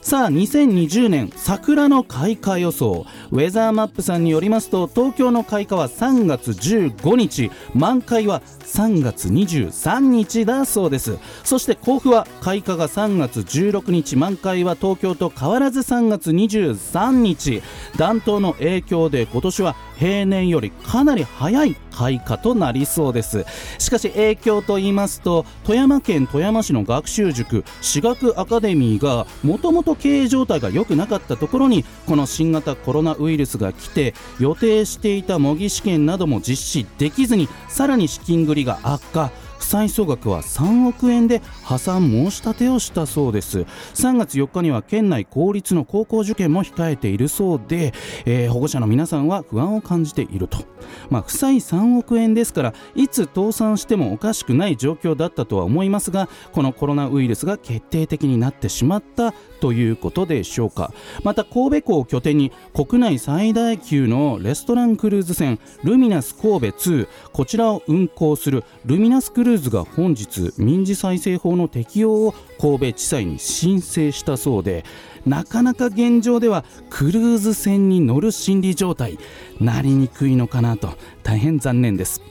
さあ2020年桜の開花予想。ウェザーマップさんによりますと東京の開花は3月15日。満開は3月23日だそうです。そして甲府は開花が3月16日。満開は東京と変わらず3月23日。暖冬の影響で今年は平年よりかなり早い開花となりそうです。しかし影響と言いますと富山県富山市の学習塾私学アカデミーがもともと経営状態が良くなかったところにこの新型コロナウイルスが来て予定していた模擬試験なども実施できずにさらに資金繰りが悪化。債総額は3億円で破産申し立てをしたそうです。3月4日には県内公立の高校受験も控えているそうで、えー保護者の皆さんは不安を感じていると、まあ、負債3億円ですからいつ倒産してもおかしくない状況だったとは思いますがこのコロナウイルスが決定的になってしまったということでしょうか。また神戸港を拠点に国内最大級のレストランクルーズ船ルミナス神戸2こちらを運航するルミナスクルーズが本日民事再生法の適用を神戸地裁に申請したそうでなかなか現状ではクルーズ船に乗る心理状態なりにくいのかなと大変残念です。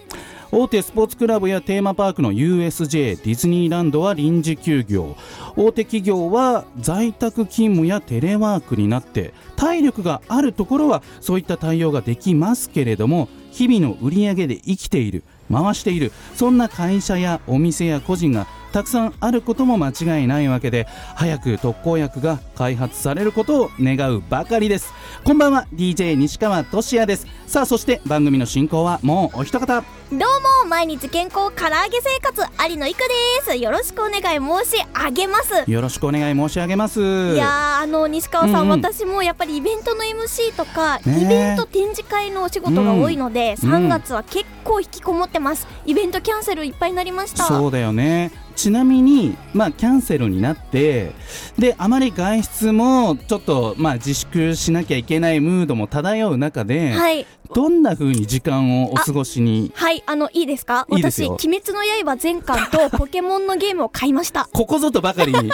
大手スポーツクラブやテーマパークの USJ ディズニーランドは臨時休業。大手企業は在宅勤務やテレワークになって体力があるところはそういった対応ができますけれども日々の売り上げで生きている回しているそんな会社やお店や個人がたくさんあることも間違いないわけで早く特効薬が開発されることを願うばかりです。こんばんは DJ 西川俊也です。さあそして番組の進行はもうお一方。どうも毎日健康唐揚げ生活有野いくです。よろしくお願い申し上げます。よろしくお願い申し上げます。いやーあの西川さん、うんうん。私もやっぱりイベントの MC とか、ねえ。イベント展示会のお仕事が多いので、うん3月は結構引きこもってます。イベントキャンセルいっぱいになりました。そうだよねちなみに、まあ、キャンセルになってであまり外出もちょっと、まあ、自粛しなきゃいけないムードも漂う中で、はい。どんな風に時間をお過ごしにはいあのいいですか？いいですよ。私鬼滅の刃全巻とポケモンのゲームを買いました。ここぞとばかりに。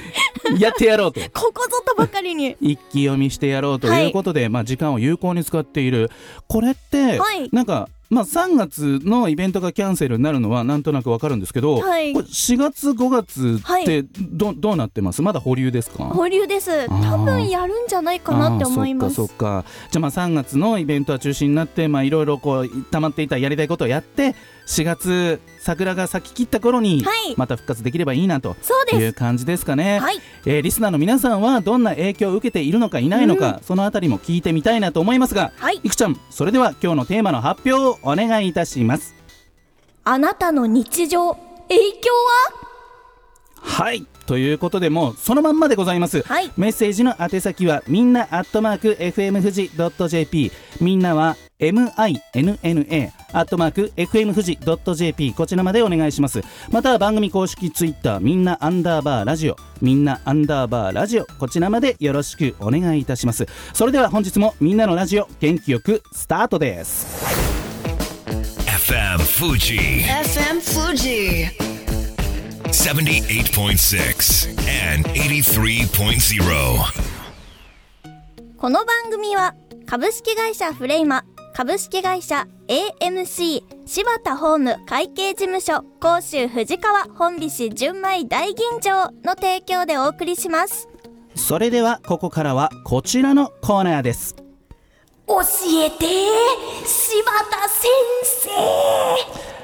やってやろうと。ここぞとばかりに。一気読みしてやろうということで、まあ、時間を有効に使っている。これって、はい。なんか、まあ、3月のイベントがキャンセルになるのはなんとなくわかるんですけど、はいこれ4月5月はってど,、どうなってます？まだ保留ですか？保留です。多分やるんじゃないかなって思います。そっかそっか。じゃあまあ3月のイベントは中止になってまあいろいろこう溜まっていたやりたいことをやって4月桜が咲き切った頃にはい。また復活できればいいなという感じですかね、はい。えーリスナーの皆さんはどんな影響を受けているのかいないのか、そのあたりも聞いてみたいなと思いますが、はい。いくちゃんそれでは今日のテーマの発表をお願いいたします。あなたの日常影響は？い。ということでもうそのまんまでございます、はい。メッセージの宛先はみんなアットマーク FM 富士 .jp みんなは MINNA アットマーク FM 富士 .jp こちらまでお願いしますまたは番組公式ツイッターみんなアンダーバーラジオみんなアンダーバーラジオこちらまでよろしくお願いいたしますそれでは本日もみんなのラジオ元気よくスタートです FM Fuji FM Fuji. 78.6 and 83.0. この番組は株式会社フレイマ株式会社 AMC 柴田ホーム会計事務所甲州藤川本菱純米大吟醸の提供でお送りします。それではここからはこちらのコーナーです。教えて柴田先生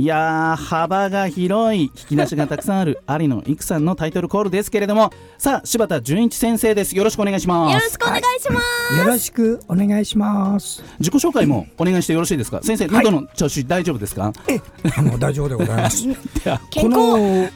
いやー幅が広い引き出しがたくさんある有野育さんのタイトルコールですけれどもさあ柴田純一先生です。よろしくお願いしまよろすしくお願いします。よろしくお願いします。自己紹介もお願いしてよろしいですか？先生喉の調子大丈夫ですか、え、あの大丈夫でございます。健康。この、うん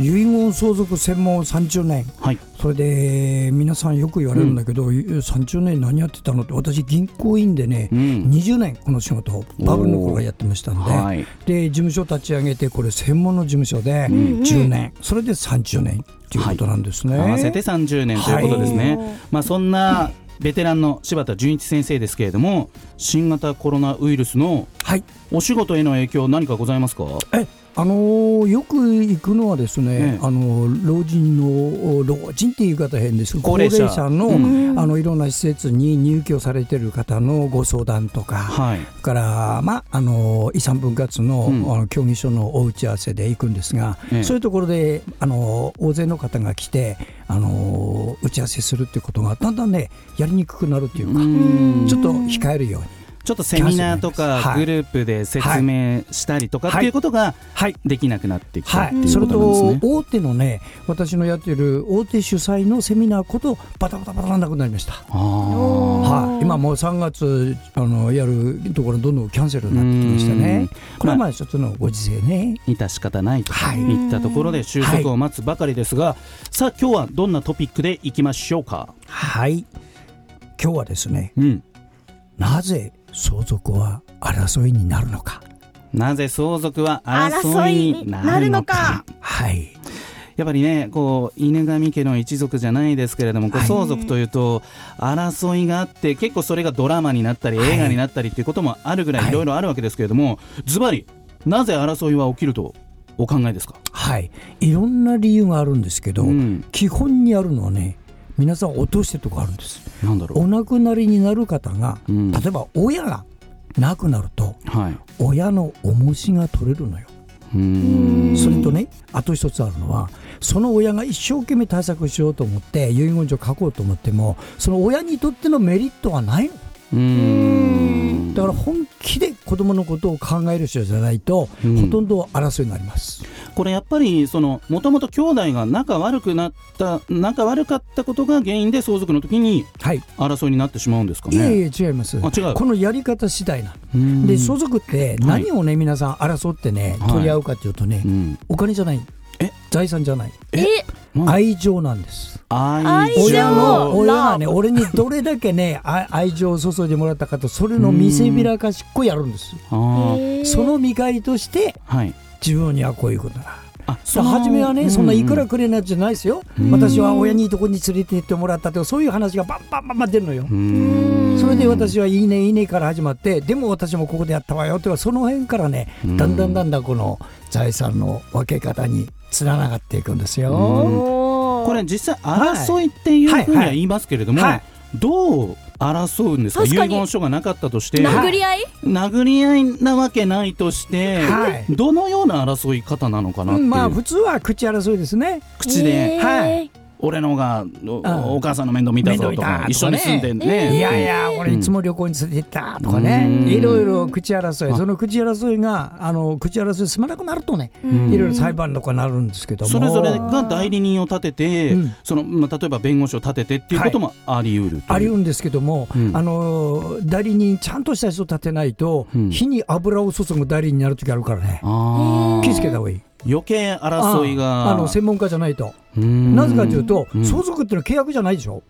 遺言相続専門30年。はい。それで皆さんよく言われるんだけど、30年何やってたのって私銀行員でね、うん。20年この仕事をバブルの頃からやってましたんで、はい。で事務所立ち上げてこれ専門の事務所で10年、それで30年ということなんですね。合わせて30年ということですね、まあそんなベテランの柴田純一先生ですけれども新型コロナウイルスのはい。お仕事への影響何かございますか？えあのーよく行くのはですね、ええ。あの老人の老人っていう言い方変です高齢者。の,、うあのいろんな施設に入居されてる方のご相談とか、はい。から、まあ、あの遺産分割の,、うん。あの協議書のお打ち合わせで行くんですが、ええ。そういうところであの大勢の方が来てあの打ち合わせするっていうことがだんだんねやりにくくなるっていうか、うん。ちょっと控えるように。ちょっとセミナーとはい。かグループで説明したりとかっはいてい。うことがはい。できなくなってきたってとなんですね。と大手のね、私のやってる大手主催のセミナーことバタバタバタなくなりました。あはい、今もう3月あのやるところどんどんキャンセルになってきましたうん。ね。これはまあ一つのご時世ね。ー致し方ないとはい。いったところで収束を待つばかりですが、さあ今日はどんなトピックでいきましょうか？はい、今日はですね、うん、なぜ相続は争いになるのか？なぜ相続は争いになるのか？はい、やっぱりね、こう犬神家の一族じゃないですけれども、はい。相続というと争いがあって、結構それがドラマになったり、はい。映画になったりっていうこともあるぐらいはい。いろいろあるわけですけれども、ズバリ、なぜ争いは起きるとお考えですか？はい、いろんな理由があるんですけど、うん。基本にあるのはね、皆さん落としてるとこあるんです。なんだろお亡くなりになる方が、うん例えば親が亡くなるとう。はい。親の重しが取れるのよ。それとねあと一つあるのはその親が一生懸命対策しようと思って遺言状書こうと思ってもその親にとってのメリットはないのだから本気で子供のことを考える人じゃないと、うん。ほとんど争いになります。これやっぱりそのもともと兄弟が仲悪くなった仲悪かったことが原因で相続の時にはい、争いになってしまうんですかいえね。いえ違います。あ違う。このやり方次第なで相続って何をね、皆さん争ってねはい取り合うかっていうとね、うん。お金じゃないえ？財産じゃない。え、うん。愛情なんです。愛愛情？親の親がね俺にどれだけね愛愛情を注いでもらったかとそれの見せびらかしっこやるんですその見返りとしてはい。自分にはこういうことだ初めはね、そんないくらくくれないじゃないですよ、うん。私は親にいいとこに連れて行ってもらったとかそういう話がバンバンバンバン出るのよ、うん。それで私はいいねいいねから始まってでも私もここでやったわよってその辺からねうんだんだんだんだんこの財産の分け方につながっていくんですよ。これ実際争いっていうふうには言いますけれども、どう争うんですか？遺言書がなかったとして。な殴り合い？殴り合いなわけないとして、はい。どのような争い方なのかなっていう、まあ普通は口争いですね。口で、えー。はい俺のがお母さんの面倒見たぞとか一緒に住んでね、いやいや、俺いつも旅行に連れて行ったとかね、うん。いろいろ口争い、あその口争いが、あの口争い済まなくなるとね、ん。いろいろ裁判とかなるんですけども、それぞれが代理人を立てて、うん。そのまあ、例えば弁護士を立ててっていうこともあり得るありうんですけども、うん。あの代理人、ちゃんとした人立てないと、うん。火に油を注ぐ代理人になるときあるからね、気付けた方がいい。余計争いが。ああの専門家じゃないと、うん。なぜかというと、うん。相続っていうのは契約じゃないでしょ、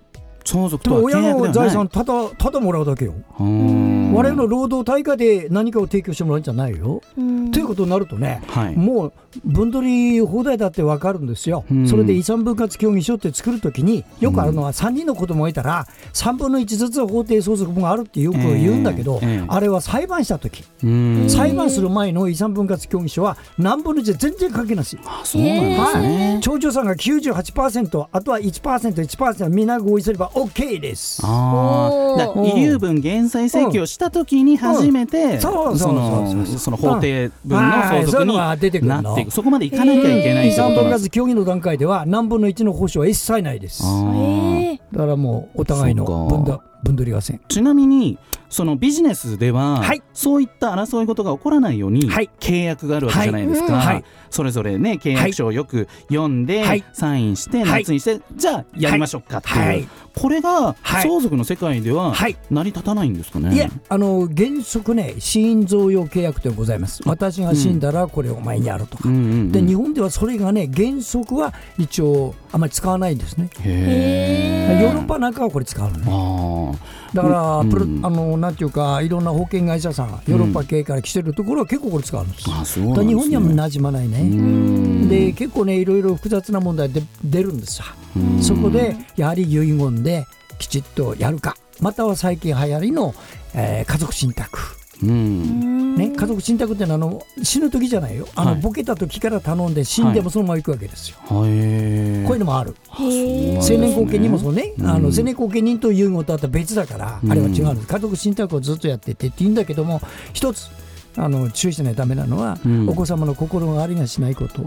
相続とは契約ではない。の財産ただただもらうだけよ、うん。我々の労働対価で何かを提供してもらうんじゃないよ。うん。ということになるとね、はい。もう分取り放題だって分かるんですよ、うん。それで遺産分割協議書って作るときに、よくあるのは3人の子供がいたら、3分の1ずつ法定相続分があるってよく言うんだけど、ええええ。あれは裁判したとき、うん。裁判する前の遺産分割協議書は何分の1で全然関係なし。あそうなんですね、長女さんが98%、あとは1%、1%、みんな合意すれば OK です。ああ、だから遺留分減債請求をしたときに初めて、ん。そうそうそうのその法定分の相続にい。うのが出てくるの。なっていく、そこまでいかなきゃいけない遺ってこ産分割となんです。協議の段階では何分の1の保証は一切ないです。だからもうお互いの分だ分取り合戦。ちなみにそのビジネスでは、はい。そういった争い事が起こらないように、はい。契約があるわけじゃないですか、はい。それぞれね契約書をよく読んで、はい。サインしてはい。夏にして、じゃあやりましょうかっていう、はいこれがはい。相続の世界でははい。成り立たないんですかね、いやあの原則ね死因贈与契約というのがございます。私が死んだらこれお前にやるとか、うんうんうん。で日本ではそれがね原則は一応あまり使わないんですね。ヨーロッパなんかはこれ使うのねあだから、うんプロあのなんていうかいろんな保険会社さんヨーロッパ系から来てるところは結構これ使うんです、うなんですね。日本には馴染まないね、うん。で結構ねいろいろ複雑な問題で出るんですよ。うんそこでやはり遺言できちっとやるかまたは最近流行りの、えー家族信託。うん。ね、家族信託ってのはあの死ぬ時じゃないよ。あの、はい。ボケた時から頼んで死んでもそのまま行くわけですよ、へこういうのもある。成年後見人もそうね、うん。あの成年後見人と遺言とあったら別だから、うん。あれは違うんです。家族信託をずっとやっててって言うんだけども一つあの注意しないとダメなのは、うん。お子様の心がありがしないこと、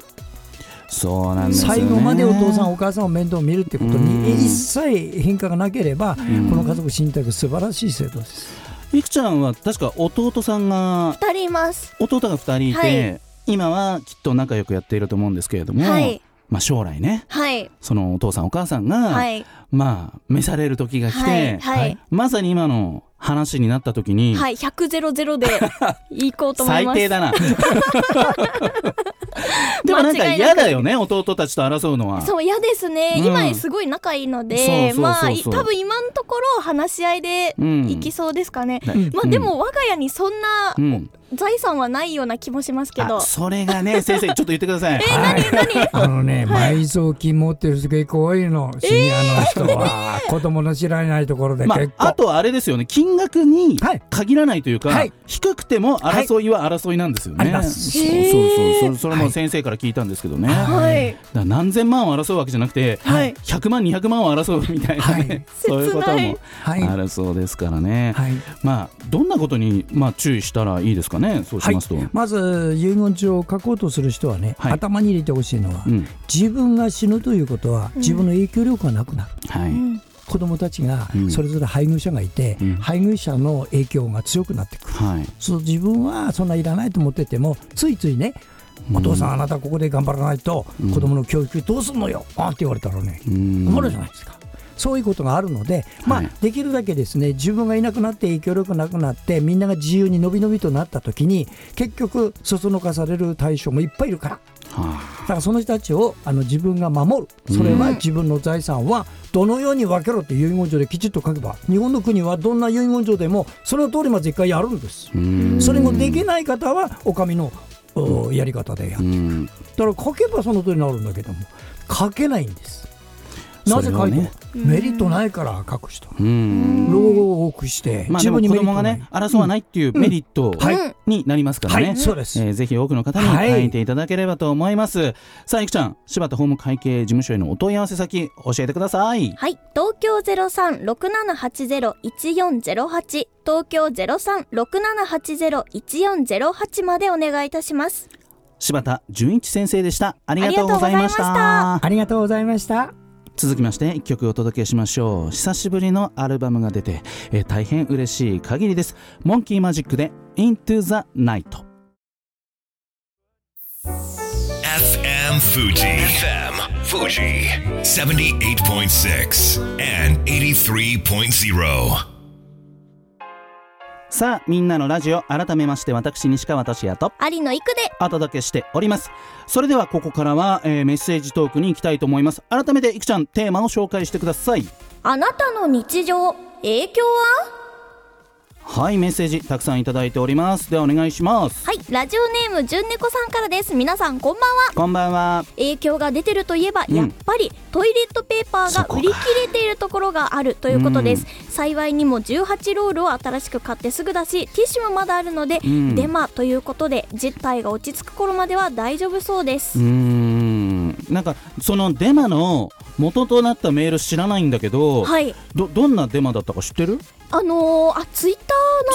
そうなんですよね。最後までお父さんお母さんを面倒見るってことうん。に一切変化がなければ、ん。この家族信託素晴らしい制度です。いくちゃんは確か弟さんが二人います。弟が2人いて、はい。今はきっと仲良くやっていると思うんですけれども、はい。まあ、将来ね。はい。そのお父さんお母さんが、はい。まあ召される時が来て、はい。はい。まさに今の話になった時に、はい。100ゼロゼロで行こうと思います。最低だな でもなんか嫌だよね弟たちと争うのは。そう嫌ですね、うん。今すごい仲いいのでまあい多分今のところ話し合いでうんいきそうですかね、うん。まあでも我が家にそんなうん。財産はないような気もしますけど、あそれがね 先生ちょっと言ってください。はい、あのね、埋蔵金持ってる人結構多いの、シニアの人は、子供の知らないところでま結構。あ、あとはあれですよね金額にはい。限らないというか、はい。低くても争いは争いなんですよね、あります。そうそうそう。それそれも先生から聞いたんですけどね、はい。ら何千万を争うわけじゃなくて、はい。100万200万を争うみたいなね、はい。そういうこともはい。あるそうですからね、はい。まあどんなことにまあ注意したらいいですかね？そうしますと、まず遺言状を書こうとする人はね、はい。頭に入れてほしいのは、うん。自分が死ぬということは自分の影響力がなくなる、はい、うん。子供たちがうん。それぞれ配偶者がいて、うん。配偶者の影響が強くなってくる、はい。そう自分はそんないらないと思っててもついついね、お父さんあなたここで頑張らないと子供の教育どうすんのよ、あんって言われたらねうん。困るじゃないですか。そういうことがあるので、まあはいできるだけですね自分がいなくなって影響力なくなってみんなが自由にのびのびとなった時に結局そそのかされる対象もいっぱいいるから。はだからその人たちをあの自分が守る。それは自分の財産はどのように分けろって遺言状できちっと書けば日本の国はどんな遺言状でもその通りまで一回やるんです。それもできない方はお上のおやり方でやるうん。だから書けばその通りになるんだけども書けないんですなぜ書いてねメリットないから書く人。うん。老後を多くして、まあ自分にメリット供がね争わないっていうメリットはい。になりますからね、はい。そうです。えーぜひ多くの方にはい。書いていただければと思います、さあいくちゃん柴田法務会計事務所へのお問い合わせ先教えてください。はい。東京0367801408東京0367801408までお願いいたします。柴田純一先生でした。ありがとうございました。あありがとうございました続きまして一曲お届けしましょう久しぶりのアルバムが出て、えー大変嬉しい限りですモンキーマジックで Into the Night FM Fuji. FM Fuji. 78.6 and 83.0. さあみんなのラジオ改めまして私西川俊也と有野育で。お届けしております。それではここからは、えーメッセージトークに行きたいと思います。改めていくちゃんテーマを紹介してください。あなたの日常影響は？はいメッセージたくさんいただいております。ではお願いします。はいラジオネームじゅんねこさんからです。皆さんこんばんは。こんばんは。影響が出てるといえば、うんやっぱりトイレットペーパーが売り切れているところがあるということです、幸いにも18ロールを新しく買ってすぐだしティッシュもまだあるので、ん。デマということで実態が落ち着く頃までは大丈夫そうです、うーん。なんかそのデマの元となったメール知らないんだけど、はい。どどんなデマだったか知ってる？あのー、あツイッタ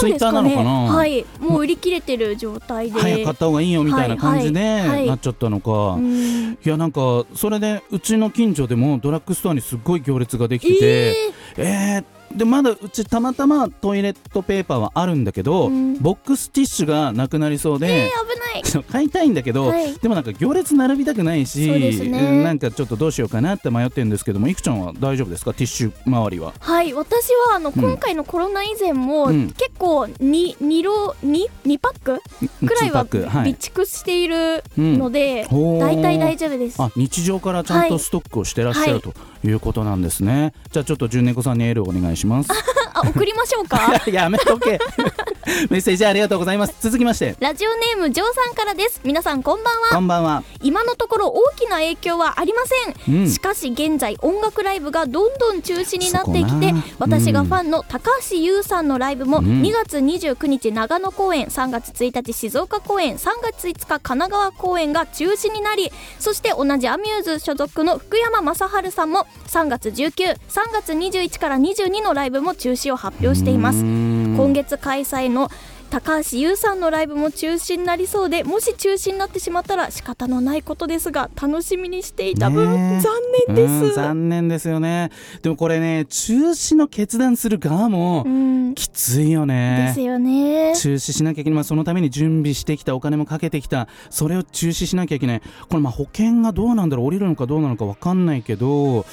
ーなんですかね。Twitter なのかな？はい。もう売り切れてる状態で。早かった方がいいよみたいな感じでなっちゃったのか、うん。いやなんかそれでうちの近所でもドラッグストアにすっごい行列ができてて、えーでまだうちたまたまトイレットペーパーはあるんだけど、うん。ボックスティッシュがなくなりそうで、えー、危ない。買いたいんだけど、はい。でもなんか行列並びたくないしね。うんなんかちょっとどうしようかなって迷ってるんですけどもいくちゃんは大丈夫ですか？ティッシュ周りは。はい私はあの、今回のコロナ以前も、うん。結構に2ロに2パック？くらいは備蓄しているうん。ので、大体大丈夫です。あ日常からちゃんはい。とストックをしてらっしゃる、はい。ということなんですね。じゃあちょっと純猫さんにエールをお願いします あ送りましょうか？いややめとけ。メッセージありがとうございます。続きまして。ラジオネームジョーさんからです。皆さんこんばんは。こんばんは。今のところ大きな影響はありません、うん。しかし現在音楽ライブがどんどん中止になってきて私がファンの高橋優さんのライブもうん。2月29日長野公演3月1日静岡公演3月5日神奈川公演が中止になりそして同じアミューズ所属の福山雅治さんも3月193月21から22のライブも中止を発表しています。今今月開催の高橋優さんのライブも中止になりそうでもし中止になってしまったら仕方のないことですが楽しみにしていた。分、残念です。残念ですよね。でもこれね中止の決断する側もうん。きついよね。ですよね。中止しなきゃいけない、まあ、そのために準備してきた。お金もかけてきたそれを中止しなきゃいけない。これまあ保険がどうなんだろう降りるのかどうなのか分かんないけど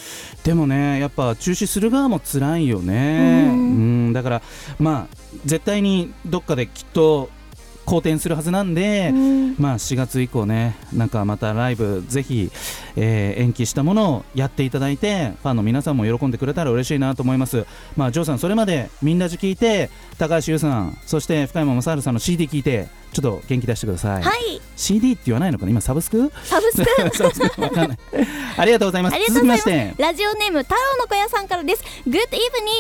でもねやっぱ中止する側も辛いよね。ううんだからまあ絶対にどっかできっと好転するはずなんで、うん。まあ4月以降ねなんかまたライブぜひ、えー延期したものをやっていただいてファンの皆さんも喜んでくれたら嬉しいなと思います。まあジョーさんそれまでみんなじ聞いて高橋優さんそして深山雅治さんの CD 聞いてちょっと元気出してください、はい。CD って言わないのかな？今サブスク？サブスク。サブスク。わかんない。ありがとうございます。ありがとうございます。続きまして。ラジオネーム太郎の小屋さんからです。Good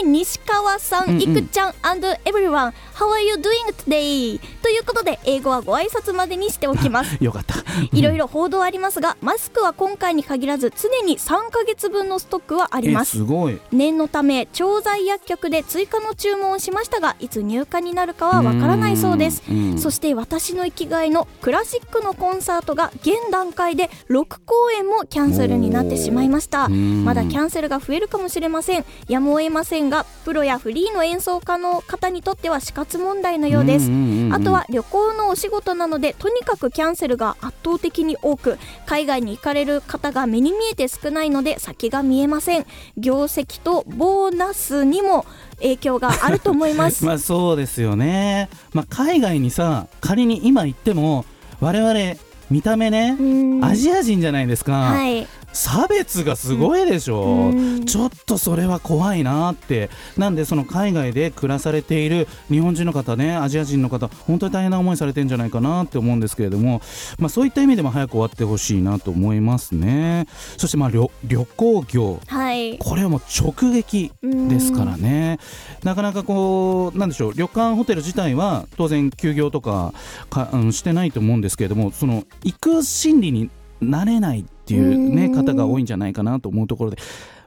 evening 西川さん、うんうん。いくちゃん and everyone How are you doing today? ということで英語はご挨拶までにしておきます。よかった。いろいろ報道ありますがマスクは今回に限らず常に3ヶ月分のストックはありえます。すごい。念のため調剤薬局で追加の注文をしましたがいつ入荷になるかはわからないそうです。そして私の生きがいのクラシックのコンサートが現段階で6公演もキャンセルになってしまいました。うん。まだキャンセルが増えるかもしれません。やむを得ませんがプロやフリーの演奏家の方にとっては死活問題のようです。あとは旅行のお仕事なのでとにかくキャンセルが圧倒的に多く海外に行かれる方が目に見えて少ないので先が見えません。業績とボーナスにも影響があると思います。まあそうですよね、まあ、海外にさ仮に今行っても我々見た目ねうん。アジア人じゃないですか、はい差別がすごいでしょ、うん。ちょっとそれは怖いなって。なんでその海外で暮らされている日本人の方ねアジア人の方本当に大変な思いされてんじゃないかなって思うんですけれども、まあ、そういった意味でも早く終わってほしいなと思いますね。そしてまあ旅旅行業。はい。これはもう直撃ですからね、なかなかこう、なんでしょう、旅館、ホテル自体は当然、休業とかか、うん、してないと思うんですけれども、その行く心理になれないっていう、ね、うん方が多いんじゃないかなと思うところで、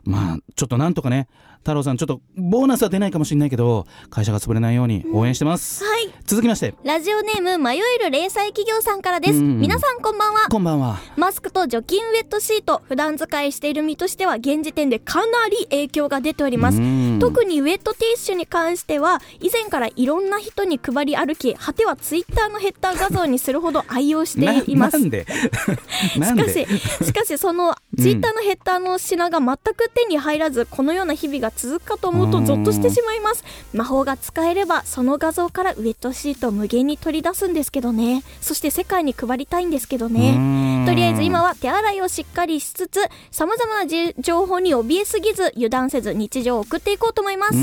まあ、ちょっとなんとかね、太郎さん、ちょっとボーナスは出ないかもしれないけど、会社が潰れないように応援してます。はい。続きまして、ラジオネーム迷える零細企業さんからです、うん。皆さんこんばんは。こんばんは。マスクと除菌ウェットシート普段使いしている身としては現時点でかなり影響が出ております。うん。特にウェットティッシュに関しては以前からいろんな人に配り歩き果てはツイッターのヘッダー画像にするほど愛用しています。ななんで？なんで？しかししかしそのツイッターのヘッダーの品が全く手に入らずこのような日々が続くかと思うとゾッとしてしまいます。魔法が使えればその画像からウェットシートを無限に取り出すんですけどね。そして世界に配りたいんですけどね。とりあえず今は手洗いをしっかりしつつさまざまなじ情報に怯えすぎず油断せず日常を送っていこうと思います、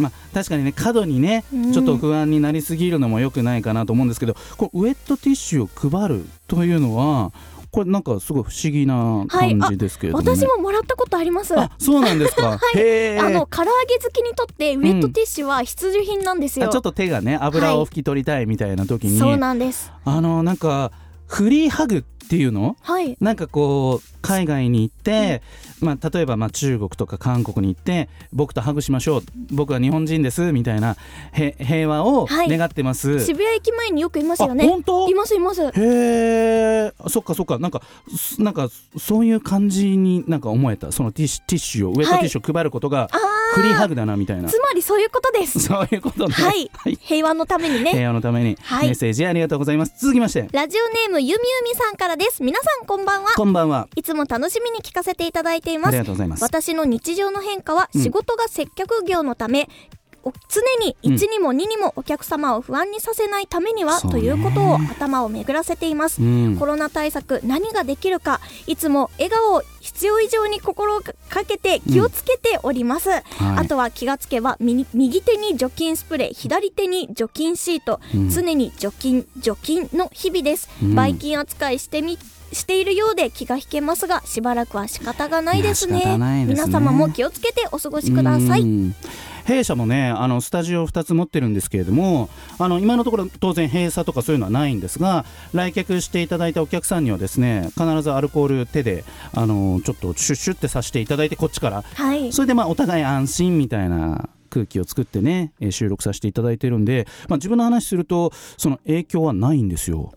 まあ、確かにね過度にねうん。ちょっと不安になりすぎるのも良くないかなと思うんですけどこれウェットティッシュを配るというのはこれなんかすごい不思議な感じですけれども、ね。私ももらったことあります。あそうなんですか、へえ。あの唐揚げ好きにとってウェットティッシュは必需品なんですよ、あちょっと手がね油を拭き取りたいみたいな時に、そうなんです。あのなんかフリーハグっっていうの？はい。なんかこう海外に行って、まあ、例えばまあ中国とか韓国に行って僕とハグしましょう。僕は日本人ですみたいなへ平和をはい。願ってます、渋谷駅前によくいますよね。あ本当？いますいます。へえそっかそっか。なんかすなんかそういう感じになんか思えた？そのティッシュティッシュをウェットティッシュを配ることがあフリーハグだなみたいな。つまりそういうことです。そういうことねはい。平和のためにね。平和のために。はい。メッセージありがとうございます、続きまして。ラジオネームゆみゆみさんからです。皆さんこんばんは。こんばんは。いつも楽しみに聞かせていただいていまありすがとうございます。私の日常の変化はうん。仕事が接客業のため、お常にうん1にも2にもお客様を不安にさせないためには、ということを頭を巡らせています、うん。コロナ対策何ができるかいつも笑顔を必要以上に心がけて気をつけております、はい。あとは気がつけば右右手に除菌スプレー左手に除菌シート、うん。常に除菌除菌の日々です、うん。ばい菌扱いしてみしているようで気が引けますがしばらくは仕方がないですね。皆様も気をつけてお過ごしください。うん弊社もねあのスタジオを2つ持ってるんですけれどもあの今のところ当然閉鎖とかそういうのはないんですが来客していただいたお客さんにはですね必ずアルコール手であのちょっとシュッシュってさせていただいてこっちからはいそれでまあお互い安心みたいな空気を作ってねえー収録させていただいてるんで、まあ、自分の話するとその影響はないんですよ。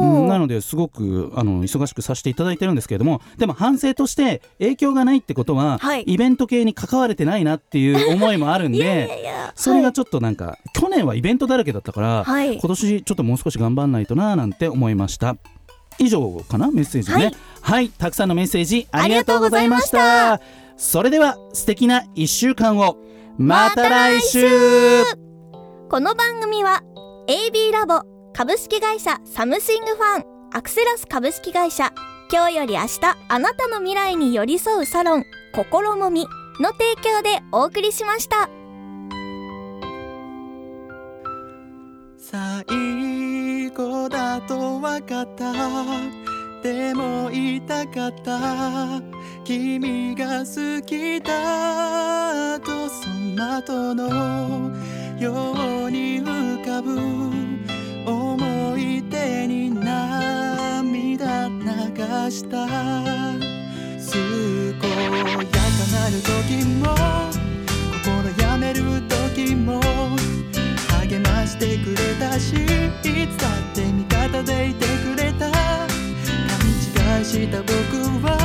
おうん、なーのですごくあの忙しくさせていただいてるんですけれどもでも反省として影響がないってことは、はい。イベント系に関われてないなっていう思いもあるんで いやいやそれがちょっとなんか、去年はイベントだらけだったから、はい。今年ちょっともう少し頑張んないとななんて思いました。以上かな？メッセージね。はい。はい、たくさんのメッセージありがとうございました。あそれでは素敵な1週間を。また来週。この番組は AB ラボ株式会社サムシングファンアクセラス株式会社。今日より明日あなたの未来に寄り添うサロン心もみの提供でお送りしました。最後だと分かった。でも言いたかった。君が好きだとその後のように浮かぶ。に涙流した。健やかなる時も。心やめる時も励ましてくれたしいつだって味方でいてくれた。勘違いした僕は。